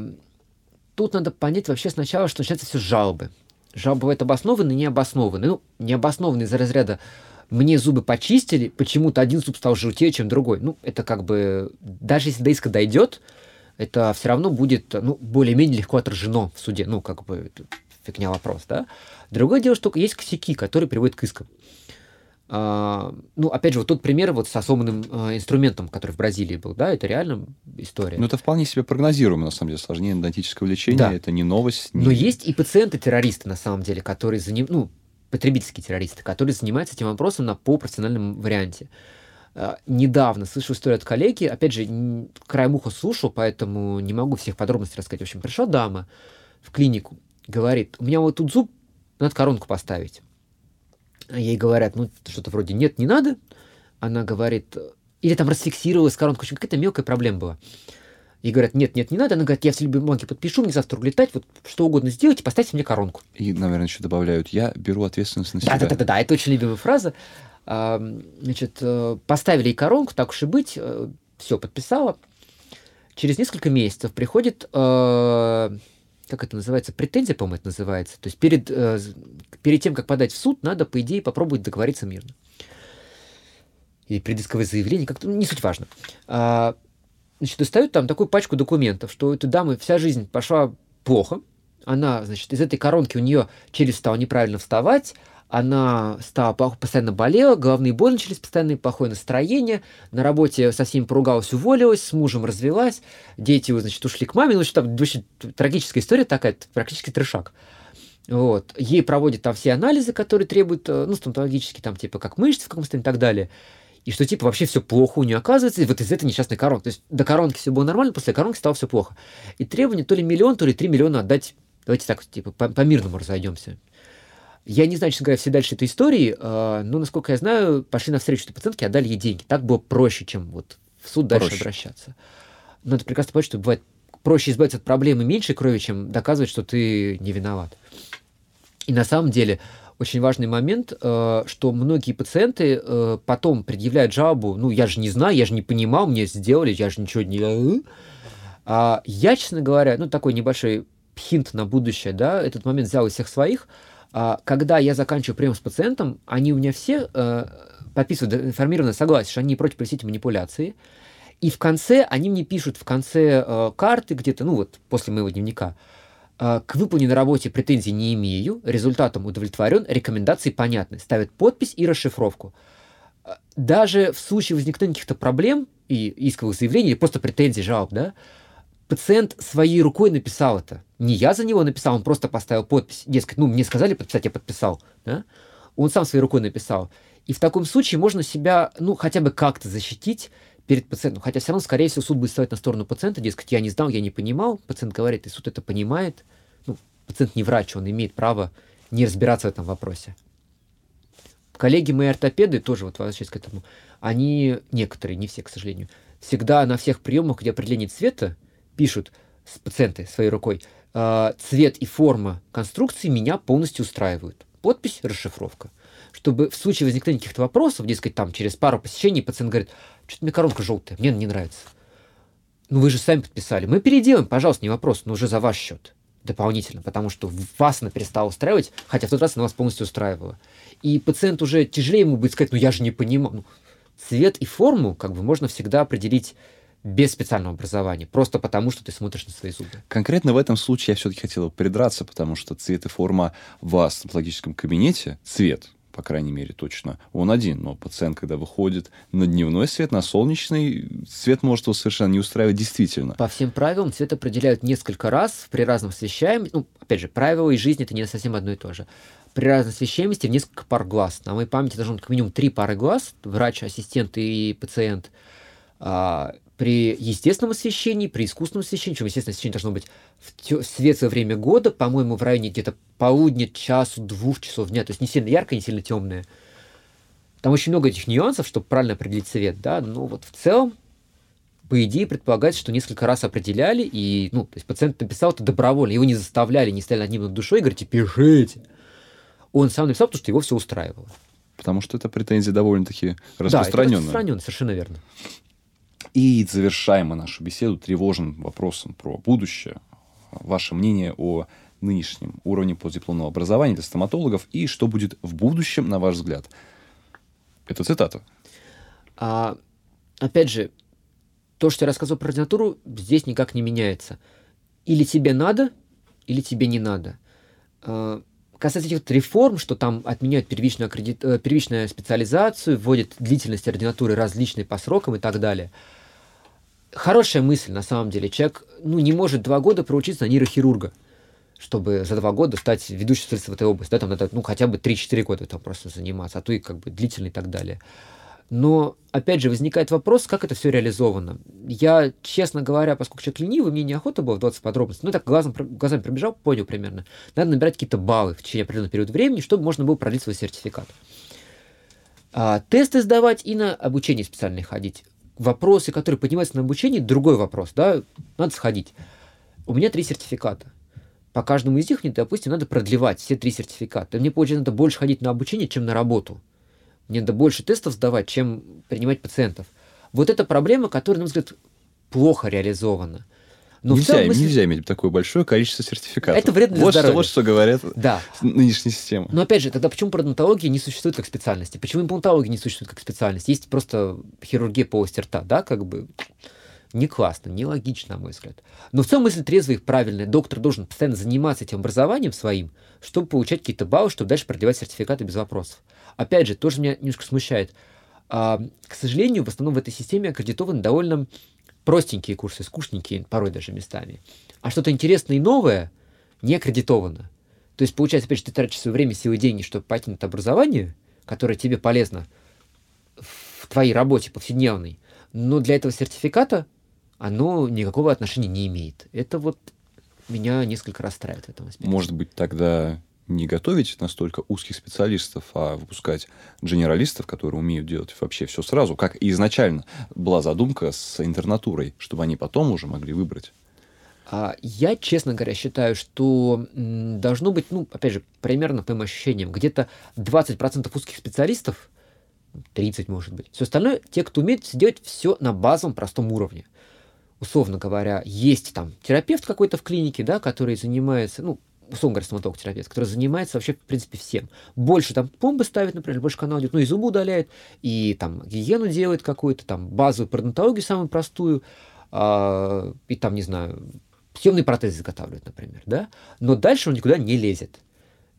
тут надо понять вообще сначала, что начинается все с жалобы. Жалобы бывают обоснованные необоснованные. Ну, необоснованные из-за разряда мне зубы почистили, почему-то один зуб стал желтее, чем другой. Ну, это как бы, даже если до иска дойдет, это все равно будет, ну, более-менее легко отражено в суде. Ну, как бы, фигня вопрос, да. Другое дело, что есть косяки, которые приводят к искам. А, ну, опять же, вот тот пример вот с особенным а, инструментом, который в Бразилии был, да, это реально история. Ну, это вполне себе прогнозируемо, на самом деле, сложнее эндонтического лечения, да. это не новость. Не... Но есть и пациенты-террористы, на самом деле, которые за ним, ну, потребительские террористы, которые занимаются этим вопросом на полупрофессиональном варианте. А, недавно слышал историю от коллеги, опять же, краем уха слушал, поэтому не могу всех подробностей рассказать. В общем, пришла дама в клинику, говорит, у меня вот тут зуб, надо коронку поставить. Ей говорят, ну, что-то вроде нет, не надо. Она говорит, или там расфиксировалась коронка, в общем, какая-то мелкая проблема была. И говорят, нет, нет, не надо. Она говорит, я все бумаги подпишу, мне завтра улетать, вот что угодно сделайте, поставьте мне коронку. И, наверное, еще добавляют, я беру ответственность на себя. Да-да-да, это очень любимая фраза. Значит, э, поставили ей коронку, так уж и быть, э, все, подписала. Через несколько месяцев приходит, э, как это называется, претензия, по-моему, это называется. То есть перед, перед тем, как подать в суд, надо, по идее, попробовать договориться мирно. Или предисковое заявление, как-то, ну, не суть важно а, значит, достают там такую пачку документов, что у этой дамы вся жизнь пошла плохо, она, значит, из этой коронки у нее челюсть стала неправильно вставать, она стала постоянно болела, головные боли начались, постоянное плохое настроение, на работе со всеми поругалась, уволилась, с мужем развелась, дети, значит, ушли к маме, ну, что там очень трагическая история такая, практически трешак. Вот. Ей проводят там все анализы, которые требуют, э, ну, стоматологические, там, типа, как мышцы в каком состоянии и так далее и что типа вообще все плохо у нее оказывается, и вот из этой несчастной коронки. То есть до коронки все было нормально, после коронки стало все плохо. И требование то ли миллион, то ли три миллиона отдать, давайте так, типа, по-мирному разойдемся. Я не знаю, честно говоря, все дальше этой истории, э, но, насколько я знаю, пошли навстречу этой пациентке, отдали ей деньги. Так было проще, чем вот в суд дальше проще. обращаться. Но это прекрасно понять, что бывает проще избавиться от проблемы меньшей крови, чем доказывать, что ты не виноват. И на самом деле очень важный момент, э, что многие пациенты э, потом предъявляют жалобу, ну, я же не знаю, я же не понимал, мне сделали, я же ничего не... А я, честно говоря, ну, такой небольшой хинт на будущее, да, этот момент взял из всех своих, когда я заканчиваю прием с пациентом, они у меня все э, подписывают информированное согласие, что они против провести манипуляции, и в конце они мне пишут в конце карты где-то, ну вот после моего дневника, а, к выполненной работе претензий не имею, результатом удовлетворен, рекомендации понятны, ставят подпись и расшифровку. А, даже в случае возникновения каких-то проблем и исковых заявлений, или просто претензий, жалоб, да, пациент своей рукой написал это. Не я за него написал, он просто поставил подпись. Дескать, ну, мне сказали подписать, я подписал. Да? Он сам своей рукой написал. И в таком случае можно себя, ну, хотя бы как-то защитить перед пациентом. Хотя все равно, скорее всего, суд будет ставить на сторону пациента, дескать, я не знал, я не понимал. Пациент говорит, и суд это понимает. Ну, пациент не врач, он имеет право не разбираться в этом вопросе. Коллеги мои ортопеды, тоже вот возвращаясь к этому, они, некоторые, не все, к сожалению, всегда на всех приемах, где определение цвета, пишут с пациенты своей рукой, «А, цвет и форма конструкции меня полностью устраивают. Подпись, расшифровка чтобы в случае возникновения каких-то вопросов, дескать, там через пару посещений пациент говорит, что-то мне коронка желтая, мне она не нравится. Ну вы же сами подписали. Мы переделаем, пожалуйста, не вопрос, но уже за ваш счет дополнительно, потому что вас она перестала устраивать, хотя в тот раз она вас полностью устраивала. И пациент уже тяжелее ему будет сказать, ну я же не понимаю. Ну, цвет и форму как бы можно всегда определить без специального образования, просто потому, что ты смотришь на свои зубы. Конкретно в этом случае я все-таки хотел придраться, потому что цвет и форма в стоматологическом кабинете, цвет, по крайней мере, точно, он один. Но пациент, когда выходит на дневной свет, на солнечный, свет может его совершенно не устраивать действительно. По всем правилам цвет определяют несколько раз при разном освещаемости. Ну, опять же, правила и жизнь это не совсем одно и то же. При разной освещаемости в несколько пар глаз. На моей памяти должно быть как минимум три пары глаз, врач, ассистент и пациент. При естественном освещении, при искусственном освещении, причем естественное освещение должно быть в светлое время года, по-моему, в районе где-то полудня, часу, двух часов дня, то есть не сильно яркое, не сильно темное. Там очень много этих нюансов, чтобы правильно определить цвет, да, но вот в целом, по идее, предполагается, что несколько раз определяли, и, ну, то есть пациент написал это добровольно, его не заставляли, не стояли над ним над душой и говорите, пишите. Он сам написал, потому что его все устраивало. Потому что это претензия довольно-таки распространенная. Да, это распространенная, совершенно верно. И завершаем мы нашу беседу тревожным вопросом про будущее. ваше мнение о нынешнем уровне постдипломного образования для стоматологов и что будет в будущем, на ваш взгляд? Это цитата. А, опять же, то, что я рассказывал про ординатуру, здесь никак не меняется. Или тебе надо, или тебе не надо. А, касается этих реформ, что там отменяют первичную. Э, первичную специализацию, вводят длительность ординатуры различные по срокам и так далее. Хорошая мысль, на самом деле. Человек ну, не может два года проучиться на нейрохирурга чтобы за два года стать ведущим специалистом в этой области. Да, там надо ну, хотя бы 3-4 года там просто заниматься, а то и как бы длительно и так далее. Но, опять же, возникает вопрос, как это все реализовано. Я, честно говоря, поскольку человек ленивый, мне неохота было вдаваться в подробности. Ну, так глазом, глазами пробежал, понял примерно. Надо набирать какие-то баллы в течение определенного периода времени, чтобы можно было продлить свой сертификат. А, тесты сдавать и на обучение специальное ходить. Вопросы, которые поднимаются на обучении, другой вопрос, да, надо сходить. У меня три сертификата. По каждому из них мне, допустим, надо продлевать все три сертификата. Мне, получается, надо больше ходить на обучение, чем на работу. Мне надо больше тестов сдавать, чем принимать пациентов. Вот эта проблема, которая, на мой взгляд, плохо реализована. Но нельзя, целом, мысли... нельзя иметь такое большое количество сертификатов. Это вредно для вот здоровья. Что, вот что говорят да. нынешняя система. Но опять же, тогда почему пародонтология не существует как специальности? Почему имплантология не существует как специальность? Есть просто хирургия полости рта, да, как бы не классно, не логично, на мой взгляд. Но в целом мысль трезвая и правильная. Доктор должен постоянно заниматься этим образованием своим, чтобы получать какие-то баллы, чтобы дальше продлевать сертификаты без вопросов. Опять же, тоже меня немножко смущает. А, к сожалению, в основном в этой системе аккредитованы довольно простенькие курсы, скучненькие, порой даже местами. А что-то интересное и новое не аккредитовано. То есть, получается, опять же, ты тратишь свое время, силы деньги, чтобы пойти на это образование, которое тебе полезно в твоей работе повседневной, но для этого сертификата оно никакого отношения не имеет. Это вот меня несколько расстраивает в этом аспекте. Может быть, тогда не готовить настолько узких специалистов, а выпускать генералистов, которые умеют делать вообще все сразу, как и изначально была задумка с интернатурой, чтобы они потом уже могли выбрать. А я, честно говоря, считаю, что должно быть, ну, опять же, примерно по моим ощущениям, где-то 20% узких специалистов, 30 может быть. Все остальное, те, кто умеет сделать все на базовом простом уровне условно говоря, есть там терапевт какой-то в клинике, да, который занимается, ну, условно говоря, стоматолог-терапевт, который занимается вообще, в принципе, всем. Больше там пломбы ставит, например, больше канал идет, ну, и зубы удаляет, и там гигиену делает какую-то, там, базовую пародонтологию самую простую, э, и там, не знаю, съемные протезы изготавливает, например, да, но дальше он никуда не лезет.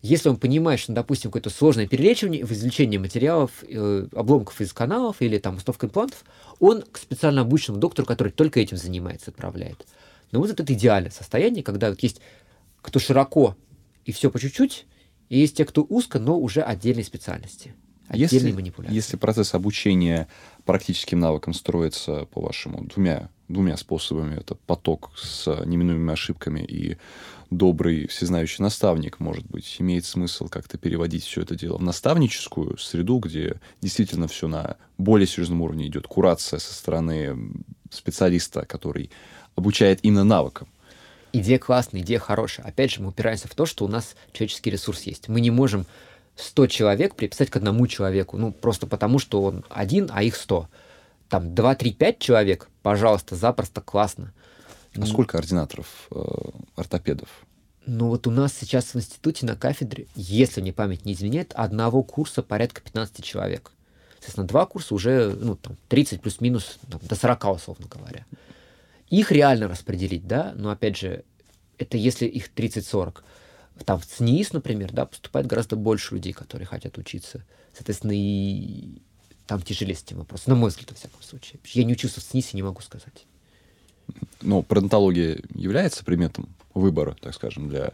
Если он понимает, что, допустим, какое-то сложное перелечивание, извлечение материалов, э, обломков из каналов или там установка имплантов, он к специально обученному доктору, который только этим занимается, отправляет. Но вот это идеальное состояние, когда вот есть кто широко и все по чуть-чуть, и есть те, кто узко, но уже отдельной специальности. Отдельные если, манипуляции. Если процесс обучения практическим навыкам строится, по-вашему, двумя, двумя способами, это поток с неминуемыми ошибками и добрый всезнающий наставник, может быть, имеет смысл как-то переводить все это дело в наставническую среду, где действительно все на более серьезном уровне идет, курация со стороны специалиста, который обучает именно навыкам. Идея классная, идея хорошая. Опять же, мы упираемся в то, что у нас человеческий ресурс есть. Мы не можем 100 человек приписать к одному человеку, ну, просто потому, что он один, а их 100. Там 2, 3, 5 человек, пожалуйста, запросто, классно. А сколько ординаторов, э, ортопедов? Ну вот у нас сейчас в институте на кафедре, если мне память не изменяет, одного курса порядка 15 человек. Соответственно, два курса уже ну, там, 30 плюс-минус до 40, условно говоря. Их реально распределить, да, но опять же, это если их 30-40. Там в ЦНИИС, например, да, поступает гораздо больше людей, которые хотят учиться. Соответственно, и там тяжелее с этим вопросом, на мой взгляд, во всяком случае. Я не учился в ЦНИИСе, не могу сказать ну, пародонтология является предметом выбора, так скажем, для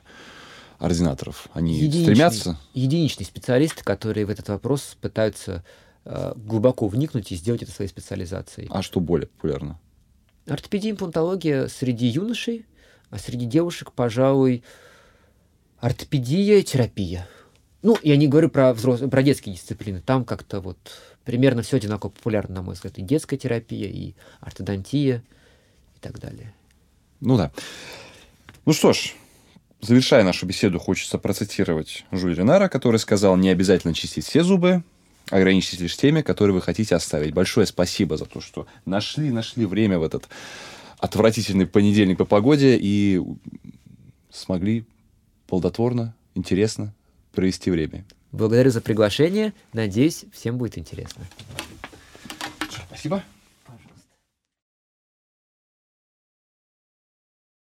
ординаторов? Они единичные, стремятся? Единичные специалисты, которые в этот вопрос пытаются э, глубоко вникнуть и сделать это своей специализацией. А что более популярно? Ортопедия, имплантология среди юношей, а среди девушек, пожалуй, ортопедия, терапия. Ну, я не говорю про, взрос... про детские дисциплины. Там как-то вот примерно все одинаково популярно, на мой взгляд. И детская терапия, и ортодонтия – так далее. Ну да. Ну что ж, завершая нашу беседу, хочется процитировать Жюль Ренара, который сказал, не обязательно чистить все зубы, ограничьтесь лишь теми, которые вы хотите оставить. Большое спасибо за то, что нашли, нашли время в этот отвратительный понедельник по погоде и смогли плодотворно, интересно провести время. Благодарю за приглашение. Надеюсь, всем будет интересно. Спасибо.